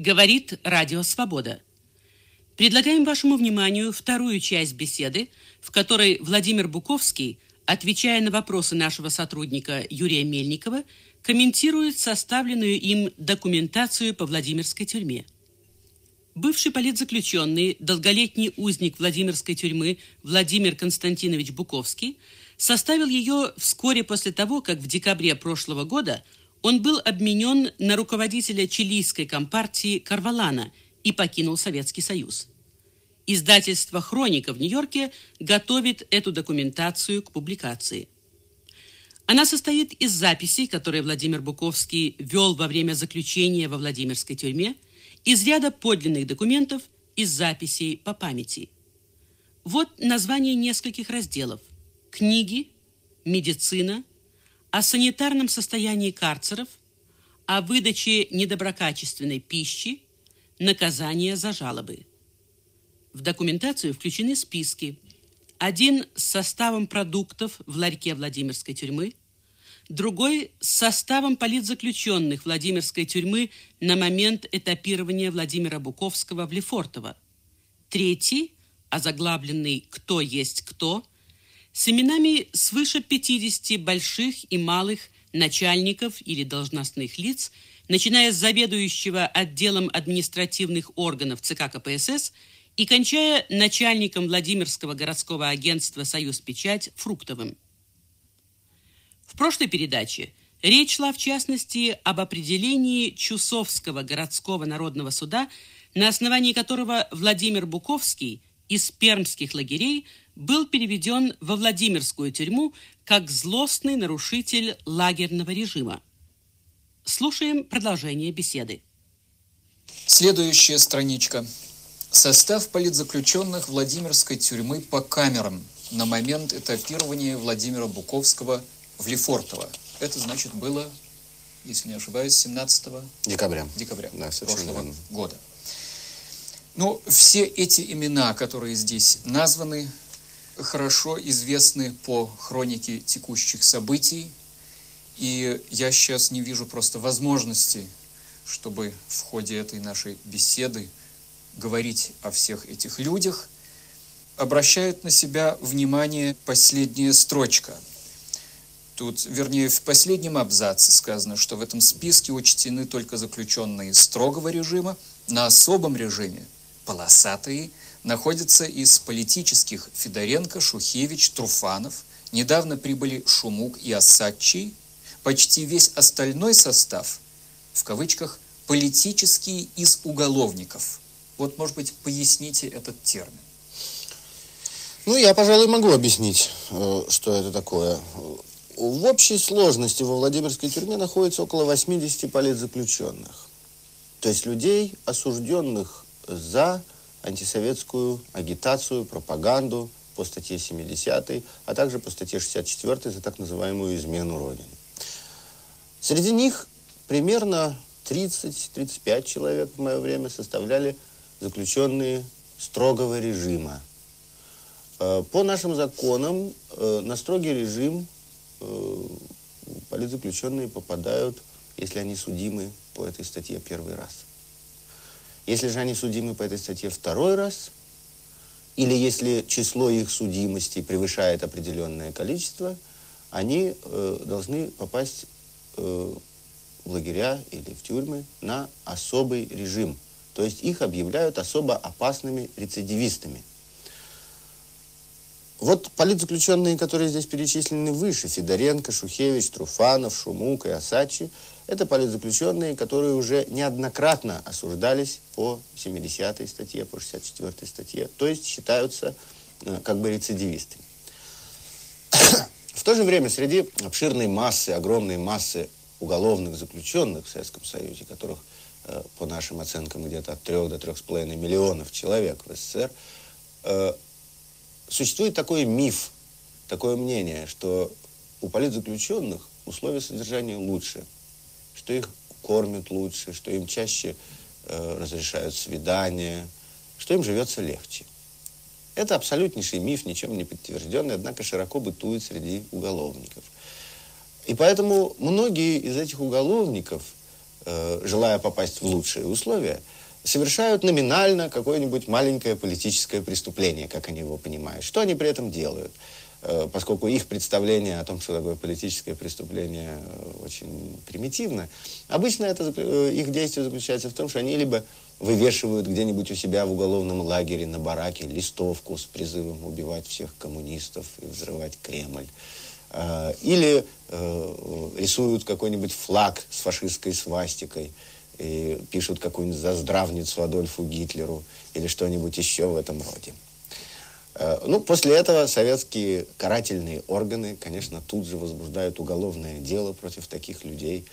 Говорит Радио Свобода. Предлагаем вашему вниманию вторую часть беседы, в которой Владимир Буковский, отвечая на вопросы нашего сотрудника Юрия Мельникова, комментирует составленную им документацию по Владимирской тюрьме. Бывший политзаключенный, долголетний узник Владимирской тюрьмы Владимир Константинович Буковский составил ее вскоре после того, как в декабре прошлого года – он был обменен на руководителя чилийской компартии Карвалана и покинул Советский Союз. Издательство «Хроника» в Нью-Йорке готовит эту документацию к публикации. Она состоит из записей, которые Владимир Буковский вел во время заключения во Владимирской тюрьме, из ряда подлинных документов, из записей по памяти. Вот название нескольких разделов. Книги, медицина, о санитарном состоянии карцеров, о выдаче недоброкачественной пищи, наказание за жалобы. В документацию включены списки. Один с составом продуктов в ларьке Владимирской тюрьмы, другой с составом политзаключенных Владимирской тюрьмы на момент этапирования Владимира Буковского в Лефортово, третий, озаглавленный «Кто есть кто», с именами свыше 50 больших и малых начальников или должностных лиц, начиная с заведующего отделом административных органов ЦК КПСС и кончая начальником Владимирского городского агентства «Союз Печать» Фруктовым. В прошлой передаче речь шла в частности об определении Чусовского городского народного суда, на основании которого Владимир Буковский из пермских лагерей был переведен во Владимирскую тюрьму как злостный нарушитель лагерного режима. Слушаем продолжение беседы. Следующая страничка. Состав политзаключенных Владимирской тюрьмы по камерам на момент этапирования Владимира Буковского в Лефортово. Это, значит, было, если не ошибаюсь, 17 декабря, декабря да, прошлого верно. года. Ну, все эти имена, которые здесь названы, хорошо известны по хронике текущих событий, и я сейчас не вижу просто возможности, чтобы в ходе этой нашей беседы говорить о всех этих людях, обращает на себя внимание последняя строчка. Тут, вернее, в последнем абзаце сказано, что в этом списке учтены только заключенные строгого режима, на особом режиме полосатые – находятся из политических Федоренко, Шухевич, Труфанов. Недавно прибыли Шумук и Осадчий. Почти весь остальной состав, в кавычках, политический из уголовников. Вот, может быть, поясните этот термин. Ну, я, пожалуй, могу объяснить, э, что это такое. В общей сложности во Владимирской тюрьме находится около 80 политзаключенных. То есть людей, осужденных за антисоветскую агитацию, пропаганду по статье 70, а также по статье 64 за так называемую измену Родины. Среди них примерно 30-35 человек в мое время составляли заключенные строгого режима. Э, по нашим законам э, на строгий режим э, политзаключенные попадают, если они судимы по этой статье первый раз. Если же они судимы по этой статье второй раз, или если число их судимостей превышает определенное количество, они э, должны попасть э, в лагеря или в тюрьмы на особый режим. То есть их объявляют особо опасными рецидивистами. Вот политзаключенные, которые здесь перечислены выше, Федоренко, Шухевич, Труфанов, Шумук и Осачи, это политзаключенные, которые уже неоднократно осуждались по 70-й статье, по 64-й статье, то есть считаются э, как бы рецидивистами. В то же время среди обширной массы, огромной массы уголовных заключенных в Советском Союзе, которых э, по нашим оценкам где-то от 3 до 3,5 миллионов человек в СССР, э, существует такой миф, такое мнение, что у политзаключенных условия содержания лучше, что их кормят лучше, что им чаще э, разрешают свидания, что им живется легче. Это абсолютнейший миф, ничем не подтвержденный, однако широко бытует среди уголовников. И поэтому многие из этих уголовников э, желая попасть в лучшие условия, совершают номинально какое-нибудь маленькое политическое преступление, как они его понимают. Что они при этом делают? Э, поскольку их представление о том, что такое политическое преступление, э, очень примитивно, обычно это, э, их действие заключается в том, что они либо вывешивают где-нибудь у себя в уголовном лагере на бараке листовку с призывом убивать всех коммунистов и взрывать Кремль, или рисуют какой-нибудь флаг с фашистской свастикой, и пишут какую-нибудь заздравницу Адольфу Гитлеру или что-нибудь еще в этом роде. Э, ну, после этого советские карательные органы, конечно, тут же возбуждают уголовное дело против таких людей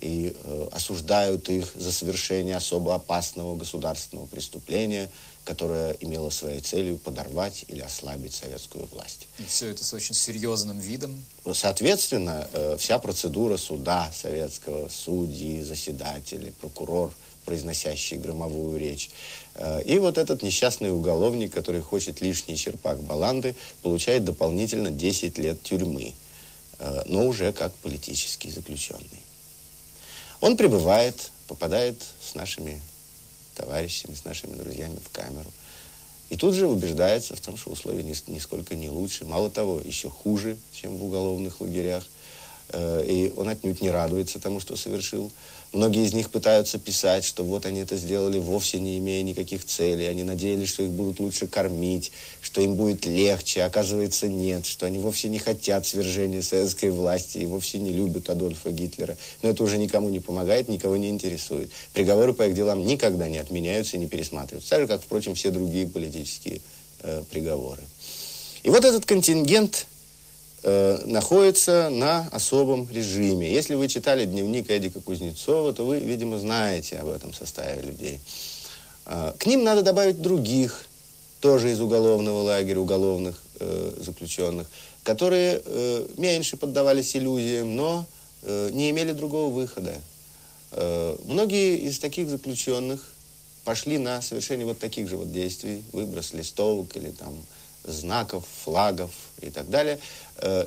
и э, осуждают их за совершение особо опасного государственного преступления, которое имело своей целью подорвать или ослабить советскую власть. И все это с очень серьезным видом? Соответственно, э, вся процедура суда советского, судьи, заседатели, прокурор – произносящий громовую речь. Э, и вот этот несчастный уголовник, который хочет лишний черпак баланды, получает дополнительно 10 лет тюрьмы, э, но уже как политический заключенный. Он прибывает, попадает с нашими товарищами, с нашими друзьями в камеру. И тут же убеждается в том, что условия нисколько не лучше. Мало того, еще хуже, чем в уголовных лагерях. Э, и он отнюдь не радуется тому, что совершил. Многие из них пытаются писать, что вот они это сделали вовсе не имея никаких целей. Они надеялись, что их будут лучше кормить, что им будет легче. Оказывается, нет, что они вовсе не хотят свержения советской власти и вовсе не любят Адольфа Гитлера. Но это уже никому не помогает, никого не интересует. Приговоры по их делам никогда не отменяются и не пересматриваются. Так же, как, впрочем, все другие политические э, приговоры. И вот этот контингент Э, находится на особом режиме. Если вы читали дневник Эдика Кузнецова, то вы, видимо, знаете об этом составе людей. Э, к ним надо добавить других, тоже из уголовного лагеря, уголовных э, заключенных, которые э, меньше поддавались иллюзиям, но э, не имели другого выхода. Э, многие из таких заключенных пошли на совершение вот таких же вот действий, выброс листовок или там знаков, флагов и так далее,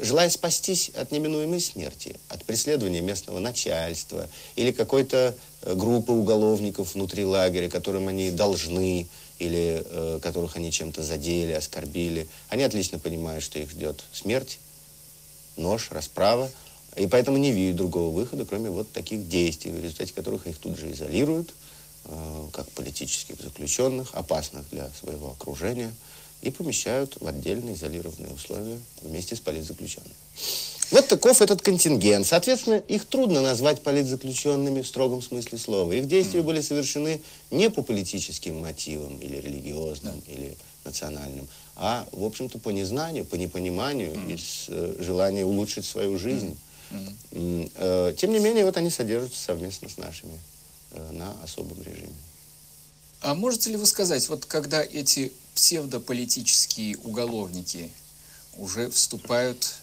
желая спастись от неминуемой смерти, от преследования местного начальства или какой-то э, группы уголовников внутри лагеря, которым они должны или э, которых они чем-то задели, оскорбили. Они отлично понимают, что их ждет смерть, нож, расправа, и поэтому не видят другого выхода, кроме вот таких действий, в результате которых их тут же изолируют, как политических заключенных, опасных для своего окружения – и помещают в отдельные изолированные условия вместе с политзаключенными. Вот таков этот контингент. Соответственно, их трудно назвать политзаключенными в строгом смысле слова. Их действия были совершены не по политическим мотивам или религиозным, или национальным, а, в общем-то, по незнанию, по непониманию, mm. из э, желания улучшить свою жизнь. Mm. Э, тем не менее, вот они содержатся совместно с нашими э, на особом режиме. А можете ли вы сказать, вот когда эти псевдополитические уголовники уже вступают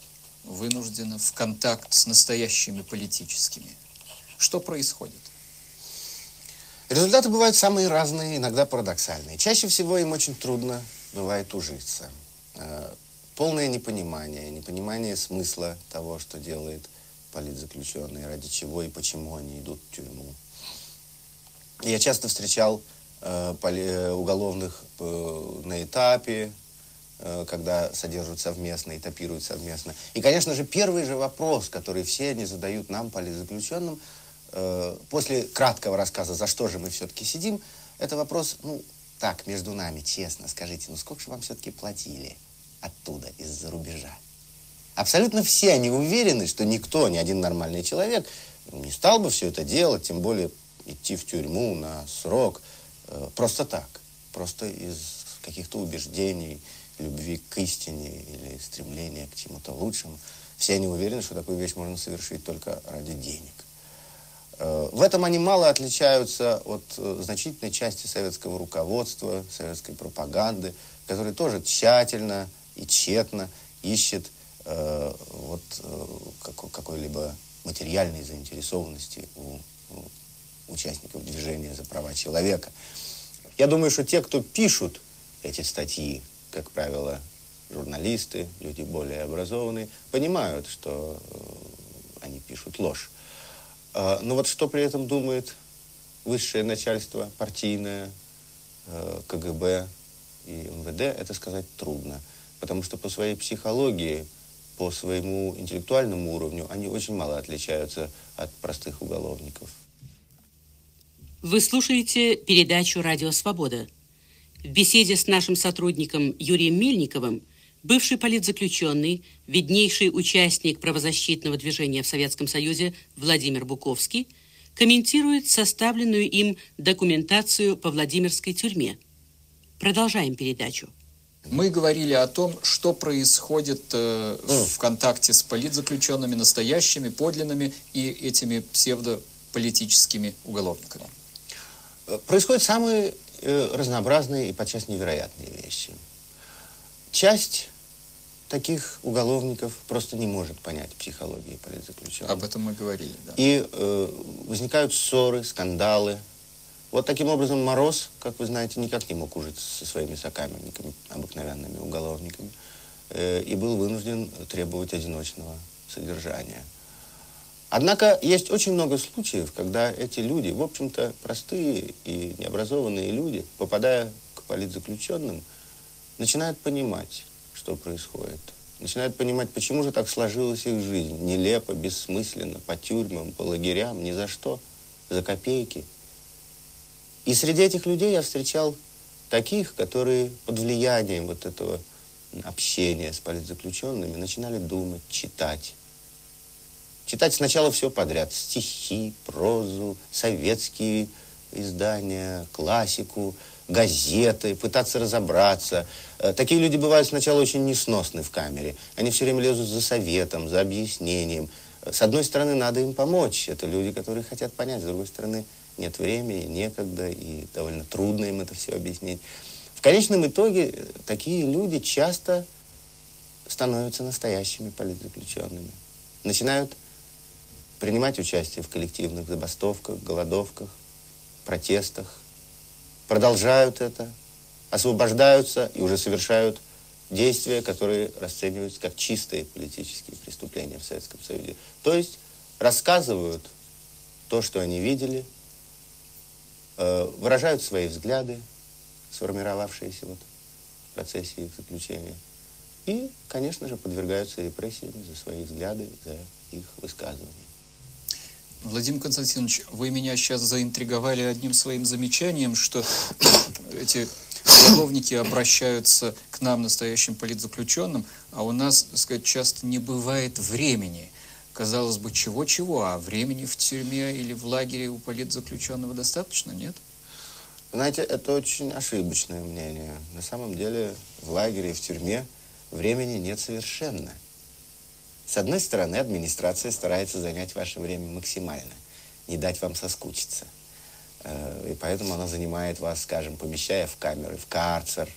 вынужденно в контакт с настоящими политическими. Что происходит? Результаты бывают самые разные, иногда парадоксальные. Чаще всего им очень трудно бывает ужиться. Э, полное непонимание, непонимание смысла того, что делает политзаключенный, ради чего и почему они идут в тюрьму. Я часто встречал уголовных э, на этапе, когда содержат совместно, этапируют совместно. И, конечно же, первый же вопрос, который все они задают нам, политзаключенным, после краткого рассказа, за что же мы все-таки сидим, это вопрос, ну, так, между нами, честно, скажите, ну сколько же вам все-таки платили оттуда, из-за рубежа? Абсолютно все они уверены, что никто, ни один нормальный человек не стал бы все это делать, тем более идти в тюрьму на срок – Э, просто так, просто из каких-то убеждений, любви к истине или стремления к чему-то лучшему. Все они уверены, что такую вещь можно совершить только ради денег. Э, в этом они мало отличаются от э, значительной части советского руководства, советской пропаганды, которая тоже тщательно и тщетно ищет вот, какой-либо материальной заинтересованности у участников движения за права человека. Я думаю, что те, кто пишут эти статьи, как правило, журналисты, люди более образованные, понимают, что э, они пишут ложь. А, но вот что при этом думает высшее начальство, партийное, э, КГБ и МВД, это сказать трудно. Потому что по своей психологии, по своему интеллектуальному уровню, они очень мало отличаются от простых уголовников. Вы слушаете передачу «Радио Свобода». В беседе с нашим сотрудником Юрием Мельниковым бывший политзаключенный, виднейший участник правозащитного движения в Советском Союзе Владимир Буковский комментирует составленную им документацию по Владимирской тюрьме. Продолжаем передачу. Мы говорили о том, что происходит э, в контакте с политзаключенными, настоящими, подлинными и этими псевдополитическими уголовниками. Происходят самые э, разнообразные и подчас невероятные вещи. Часть таких уголовников просто не может понять психологии политзаключенных. Об этом мы говорили, да. И э, возникают ссоры, скандалы. Вот таким образом Мороз, как вы знаете, никак не мог ужиться со своими сокамерниками, обыкновенными уголовниками, э, и был вынужден требовать одиночного содержания. Однако есть очень много случаев, когда эти люди, в общем-то, простые и необразованные люди, попадая к политзаключенным, начинают понимать, что происходит. Начинают понимать, почему же так сложилась их жизнь. Нелепо, бессмысленно, по тюрьмам, по лагерям, ни за что, за копейки. И среди этих людей я встречал таких, которые под влиянием вот этого общения с политзаключенными начинали думать, читать читать сначала все подряд. Стихи, прозу, советские издания, классику, газеты, пытаться разобраться. Э, такие люди бывают сначала очень несносны в камере. Они все время лезут за советом, за объяснением. С одной стороны, надо им помочь. Это люди, которые хотят понять. С другой стороны, нет времени, некогда, и довольно трудно им это все объяснить. В конечном итоге, э, такие люди часто становятся настоящими политзаключенными. Начинают принимать участие в коллективных забастовках, голодовках, протестах, продолжают это, освобождаются и уже совершают действия, которые расцениваются как чистые политические преступления в Советском Союзе. То есть рассказывают то, что они видели, э, выражают свои взгляды, сформировавшиеся вот в процессе их заключения. И, конечно же, подвергаются репрессиям за свои взгляды, за их высказывания. Владимир Константинович, вы меня сейчас заинтриговали одним своим замечанием, что эти уголовники обращаются к нам, настоящим политзаключенным, а у нас, так сказать, часто не бывает времени. Казалось бы, чего-чего, а времени в тюрьме или в лагере у политзаключенного достаточно, нет? Знаете, это очень ошибочное мнение. На самом деле в лагере и в тюрьме времени нет совершенно. С одной стороны, администрация старается занять ваше время максимально, не дать вам соскучиться. Э, и поэтому она занимает вас, скажем, помещая в камеры, в карцер,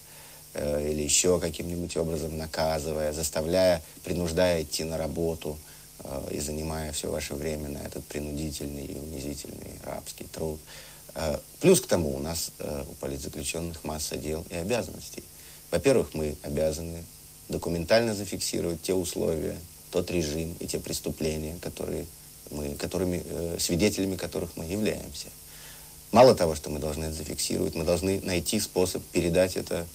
э, или еще каким-нибудь образом наказывая, заставляя, принуждая идти на работу э, и занимая все ваше время на этот принудительный и унизительный рабский труд. Плюс к тому у нас у политзаключенных масса дел и обязанностей. Во-первых, мы обязаны документально зафиксировать те условия, тот режим и те преступления, которые мы, которыми, э, свидетелями которых мы являемся. Мало того, что мы должны это зафиксировать, мы должны найти способ передать это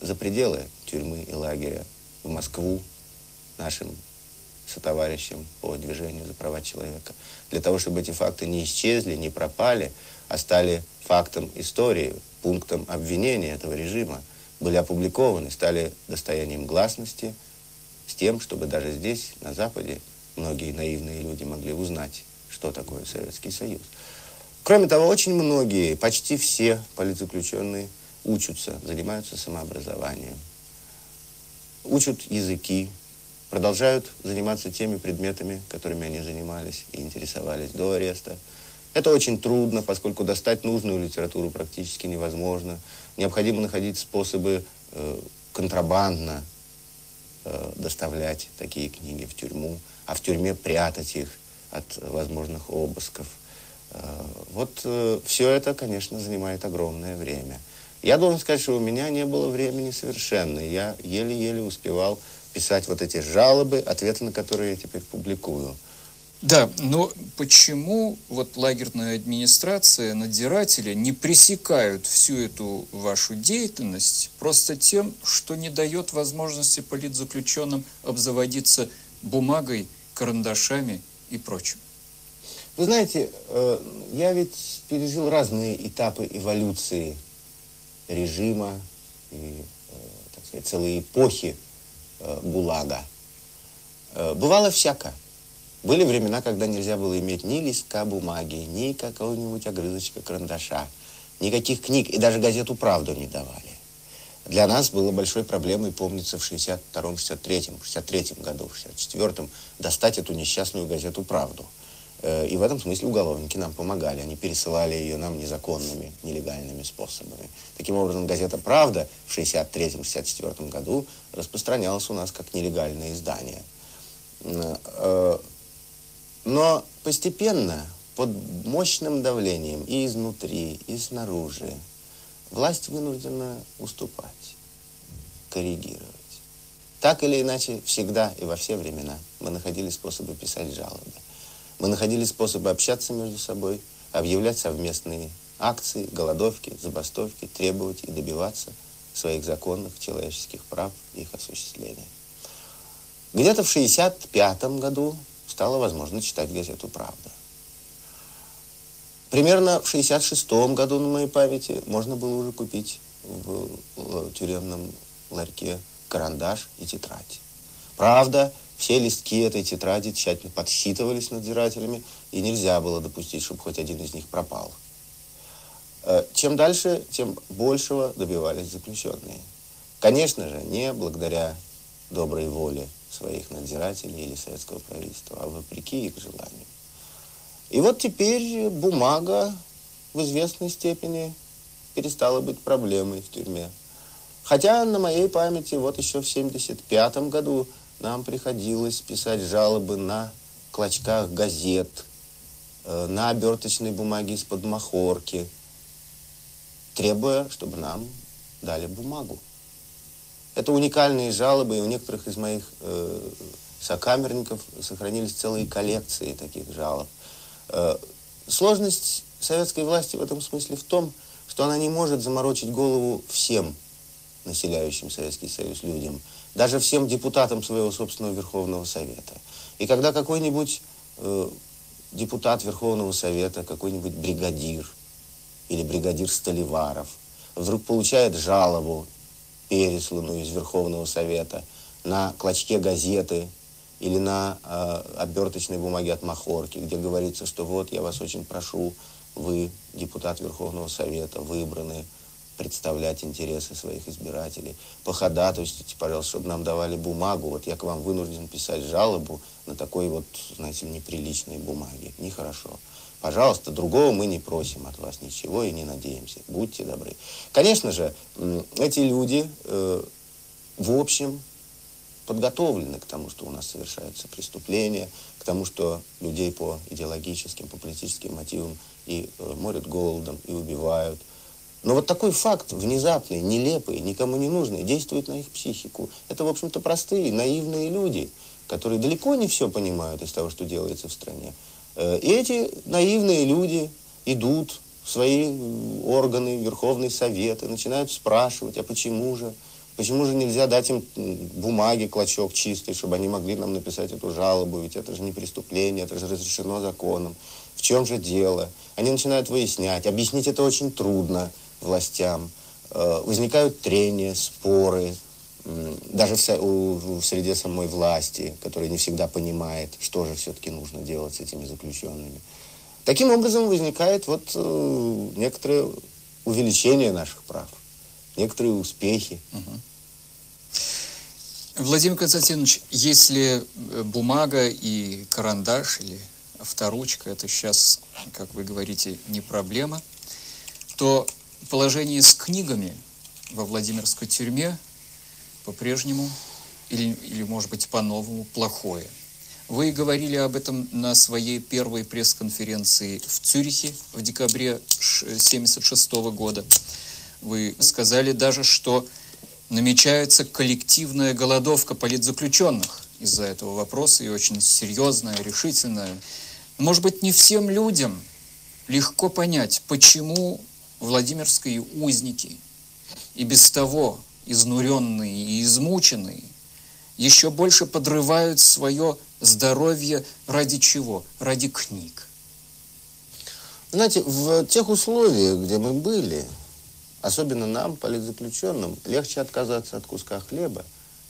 за пределы тюрьмы и лагеря в Москву нашим сотоварищам по движению за права человека. Для того, чтобы эти факты не исчезли, не пропали, а стали фактом истории, пунктом обвинения этого режима, были опубликованы, стали достоянием гласности – с тем, чтобы даже здесь, на Западе, многие наивные люди могли узнать, что такое Советский Союз. Кроме того, очень многие, почти все политзаключенные учатся, занимаются самообразованием, учат языки, продолжают заниматься теми предметами, которыми они занимались и интересовались до ареста. Это очень трудно, поскольку достать нужную литературу практически невозможно. Необходимо находить способы э, контрабандно э, доставлять такие книги в тюрьму, а в тюрьме прятать их от возможных обысков. Э, вот э, все это, конечно, занимает огромное время. Я должен сказать, что у меня не было времени совершенно. Я еле-еле успевал писать вот эти жалобы, ответы на которые я теперь публикую. Да, но почему вот лагерная администрация, надзиратели не пресекают всю эту вашу деятельность просто тем, что не дает возможности политзаключенным обзаводиться бумагой, карандашами и прочим? Вы знаете, э, я ведь пережил разные этапы эволюции режима и, э, так сказать, целые эпохи э, ГУЛАГа. Бывало всяко. Были времена, когда нельзя было иметь ни листка бумаги, ни какого-нибудь огрызочка карандаша, никаких книг, и даже газету «Правду» не давали. Для нас было большой проблемой, помнится, в 62-м, 63-м, 63-м году, в 64-м, достать эту несчастную газету «Правду». Э, и в этом смысле уголовники нам помогали. Они пересылали ее нам незаконными, нелегальными способами. Таким образом, газета «Правда» в 63-64 году распространялась у нас как нелегальное издание. Но постепенно, под мощным давлением и изнутри, и снаружи, власть вынуждена уступать, коррегировать. Так или иначе, всегда и во все времена мы находили способы писать жалобы. Мы находили способы общаться между собой, объявлять совместные акции, голодовки, забастовки, требовать и добиваться своих законных человеческих прав и их осуществления. Где-то в 1965 году стало возможно читать газету «Правда». Примерно в 66 году, на моей памяти, можно было уже купить в, в тюремном ларьке карандаш и тетрадь. Правда, все листки этой тетради тщательно подсчитывались надзирателями, и нельзя было допустить, чтобы хоть один из них пропал. Э, чем дальше, тем большего добивались заключенные. Конечно же, не благодаря доброй воле своих надзирателей или советского правительства, а вопреки их желанию. И вот теперь бумага в известной степени перестала быть проблемой в тюрьме. Хотя на моей памяти вот еще в 1975 году нам приходилось писать жалобы на клочках газет, э, на оберточной бумаге из-под махорки, требуя, чтобы нам дали бумагу. Это уникальные жалобы, и у некоторых из моих э, сокамерников сохранились целые коллекции таких жалоб. Э, сложность советской власти в этом смысле в том, что она не может заморочить голову всем населяющим Советский Союз людям, даже всем депутатам своего собственного Верховного Совета. И когда какой-нибудь э, депутат Верховного Совета, какой-нибудь бригадир или бригадир Столиваров вдруг получает жалобу пересланную из Верховного Совета, на клочке газеты или на э, оберточной бумаге от Махорки, где говорится, что вот я вас очень прошу, вы, депутат Верховного Совета, выбраны представлять интересы своих избирателей. Походатайствуйте, пожалуйста, чтобы нам давали бумагу. Вот я к вам вынужден писать жалобу на такой вот, знаете, неприличной бумаге. Нехорошо. Пожалуйста, другого мы не просим от вас ничего и не надеемся. Будьте добры. Конечно же, эти люди, э, в общем, подготовлены к тому, что у нас совершаются преступления, к тому, что людей по идеологическим, по политическим мотивам и э, морят голодом, и убивают. Но вот такой факт внезапный, нелепый, никому не нужный, действует на их психику. Это, в общем-то, простые, наивные люди, которые далеко не все понимают из того, что делается в стране. Э, эти наивные люди идут в свои органы, Верховный Совет, и начинают спрашивать, а почему же? Почему же нельзя дать им бумаги, клочок чистый, чтобы они могли нам написать эту жалобу? Ведь это же не преступление, это же разрешено законом. В чем же дело? Они начинают выяснять. Объяснить это очень трудно властям. Э, возникают трения, споры даже в, в среде самой власти, которая не всегда понимает, что же все-таки нужно делать с этими заключенными. Таким образом возникает вот э, некоторое увеличение наших прав, некоторые успехи. Угу. Владимир Константинович, если э, бумага и карандаш или авторучка, это сейчас, как вы говорите, не проблема, то положение с книгами во Владимирской тюрьме по-прежнему или, или, может быть, по-новому плохое. Вы говорили об этом на своей первой пресс-конференции в Цюрихе в декабре 1976 года. Вы сказали даже, что намечается коллективная голодовка политзаключенных из-за этого вопроса, и очень серьезная, решительная. Может быть, не всем людям легко понять, почему Владимирские узники и без того изнуренные и измученные еще больше подрывают свое здоровье ради чего? Ради книг. Знаете, в тех условиях, где мы были, особенно нам, политзаключенным, легче отказаться от куска хлеба,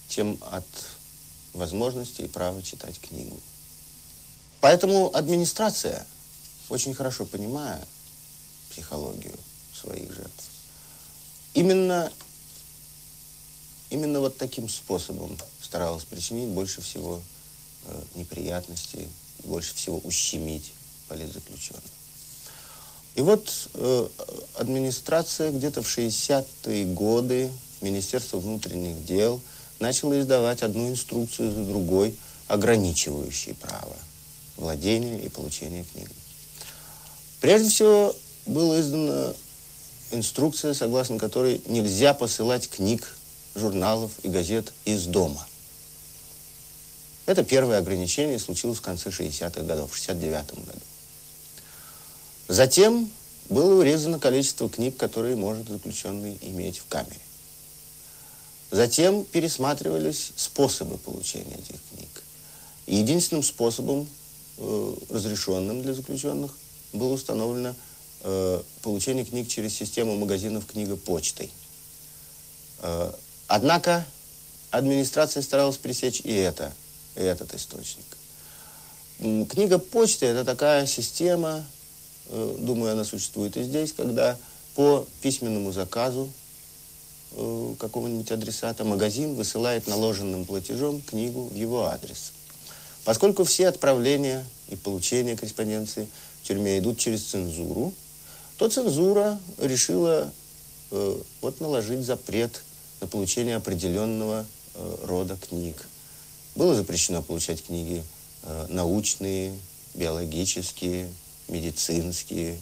чем от возможности и права читать книгу. Поэтому администрация, очень хорошо понимая психологию своих жертв, именно, именно вот таким способом старалась причинить больше всего э, неприятностей, больше всего ущемить политзаключенных. И вот э, администрация где-то в 60-е годы, Министерство внутренних дел, начала издавать одну инструкцию за другой, ограничивающие право владения и получения книги. Прежде всего, была издана инструкция, согласно которой нельзя посылать книг, журналов и газет из дома. Это первое ограничение случилось в конце 60-х годов, в 69 году. Затем было урезано количество книг, которые может заключенный иметь в камере. Затем пересматривались способы получения этих книг. Единственным способом, э, разрешенным для заключенных, было установлено э, получение книг через систему магазинов книга почтой. Э, однако администрация старалась пресечь и это, и этот источник. Книга почты – это такая система, Э, думаю, она существует и здесь, когда по письменному заказу э, какого-нибудь адресата магазин высылает наложенным платежом книгу в его адрес. Поскольку все отправления и получения корреспонденции в тюрьме идут через цензуру, то цензура решила э, вот наложить запрет на получение определенного э, рода книг. Было запрещено получать книги э, научные, биологические, медицинские,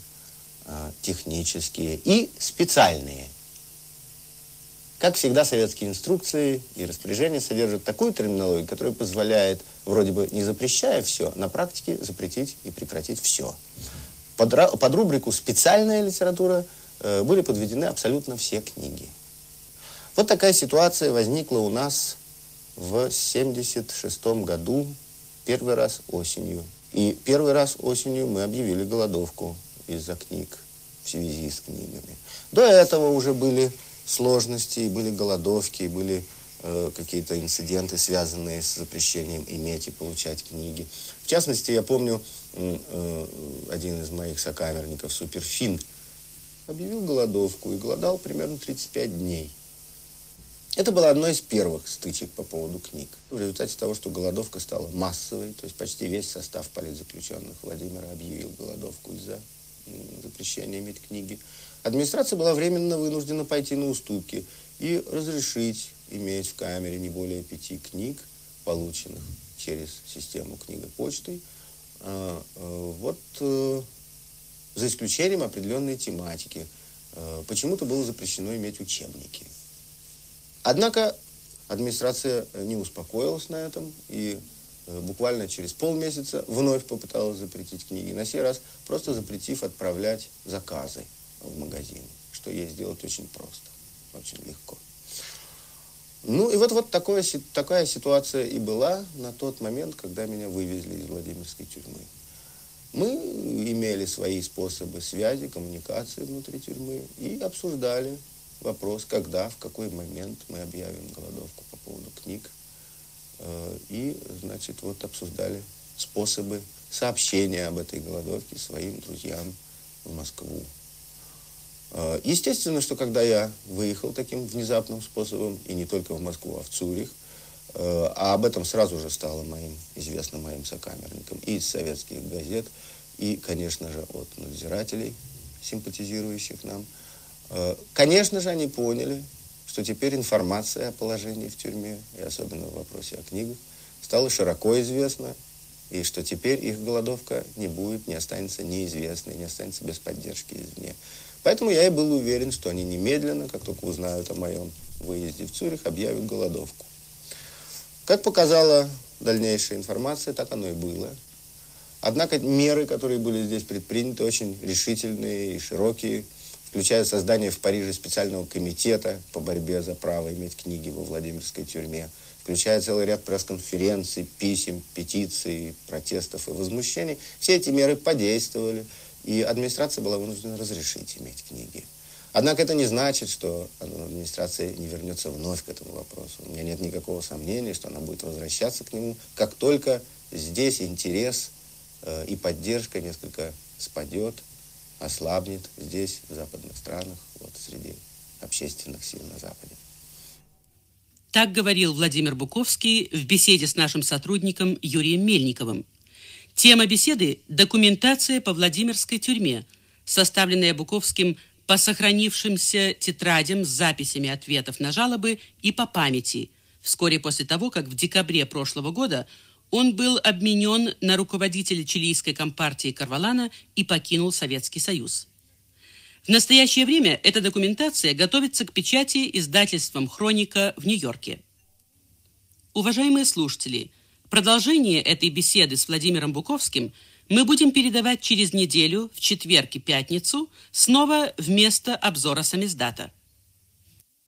а, технические и специальные. Как всегда, советские инструкции и распоряжения содержат такую терминологию, которая позволяет, вроде бы не запрещая все, на практике запретить и прекратить все. Под, под рубрику «специальная литература» э, были подведены абсолютно все книги. Вот такая ситуация возникла у нас в 1976 году, первый раз осенью. И первый раз осенью мы объявили голодовку из-за книг в связи с книгами. До этого уже были сложности, были голодовки, были э, какие-то инциденты, связанные с запрещением иметь и получать книги. В частности, я помню, э, один из моих сокамерников, Суперфин, объявил голодовку и голодал примерно 35 дней. Это было одно из первых стычек по поводу книг. В результате того, что голодовка стала массовой, то есть почти весь состав политзаключенных Владимира объявил голодовку из-за запрещения иметь книги. Администрация была временно вынуждена пойти на уступки и разрешить иметь в камере не более пяти книг, полученных через систему книгопочты. А, а, вот э, за исключением определенной тематики. Э, почему-то было запрещено иметь учебники. Однако администрация не успокоилась на этом и э, буквально через полмесяца вновь попыталась запретить книги. На сей раз просто запретив отправлять заказы в магазин, что ей сделать очень просто, очень легко. Ну и вот, вот такое, такая ситуация и была на тот момент, когда меня вывезли из Владимирской тюрьмы. Мы имели свои способы связи, коммуникации внутри тюрьмы и обсуждали вопрос, когда, в какой момент мы объявим голодовку по поводу книг. Э, и, значит, вот обсуждали способы сообщения об этой голодовке своим друзьям в Москву. Э, естественно, что когда я выехал таким внезапным способом, и не только в Москву, а в Цюрих, э, а об этом сразу же стало моим, известно моим сокамерникам и из советских газет, и, конечно же, от надзирателей, симпатизирующих нам – конечно же, они поняли, что теперь информация о положении в тюрьме, и особенно в вопросе о книгах, стала широко известна, и что теперь их голодовка не будет, не останется неизвестной, не останется без поддержки извне. Поэтому я и был уверен, что они немедленно, как только узнают о моем выезде в Цюрих, объявят голодовку. Как показало дальнейшая информация, так оно и было. Однако меры, которые были здесь предприняты, очень решительные и широкие, включая создание в Париже специального комитета по борьбе за право иметь книги во Владимирской тюрьме, включая целый ряд пресс-конференций, писем, петиций, протестов и возмущений. Все эти меры подействовали, и администрация была вынуждена разрешить иметь книги. Однако это не значит, что администрация не вернется вновь к этому вопросу. У меня нет никакого сомнения, что она будет возвращаться к нему, как только здесь интерес э, и поддержка несколько спадет, ослабнет здесь, в западных странах, вот среди общественных сил на Западе. Так говорил Владимир Буковский в беседе с нашим сотрудником Юрием Мельниковым. Тема беседы – документация по Владимирской тюрьме, составленная Буковским по сохранившимся тетрадям с записями ответов на жалобы и по памяти, вскоре после того, как в декабре прошлого года он был обменен на руководителя чилийской компартии Карвалана и покинул Советский Союз. В настоящее время эта документация готовится к печати издательством «Хроника» в Нью-Йорке. Уважаемые слушатели, продолжение этой беседы с Владимиром Буковским мы будем передавать через неделю, в четверг и пятницу, снова вместо обзора самиздата.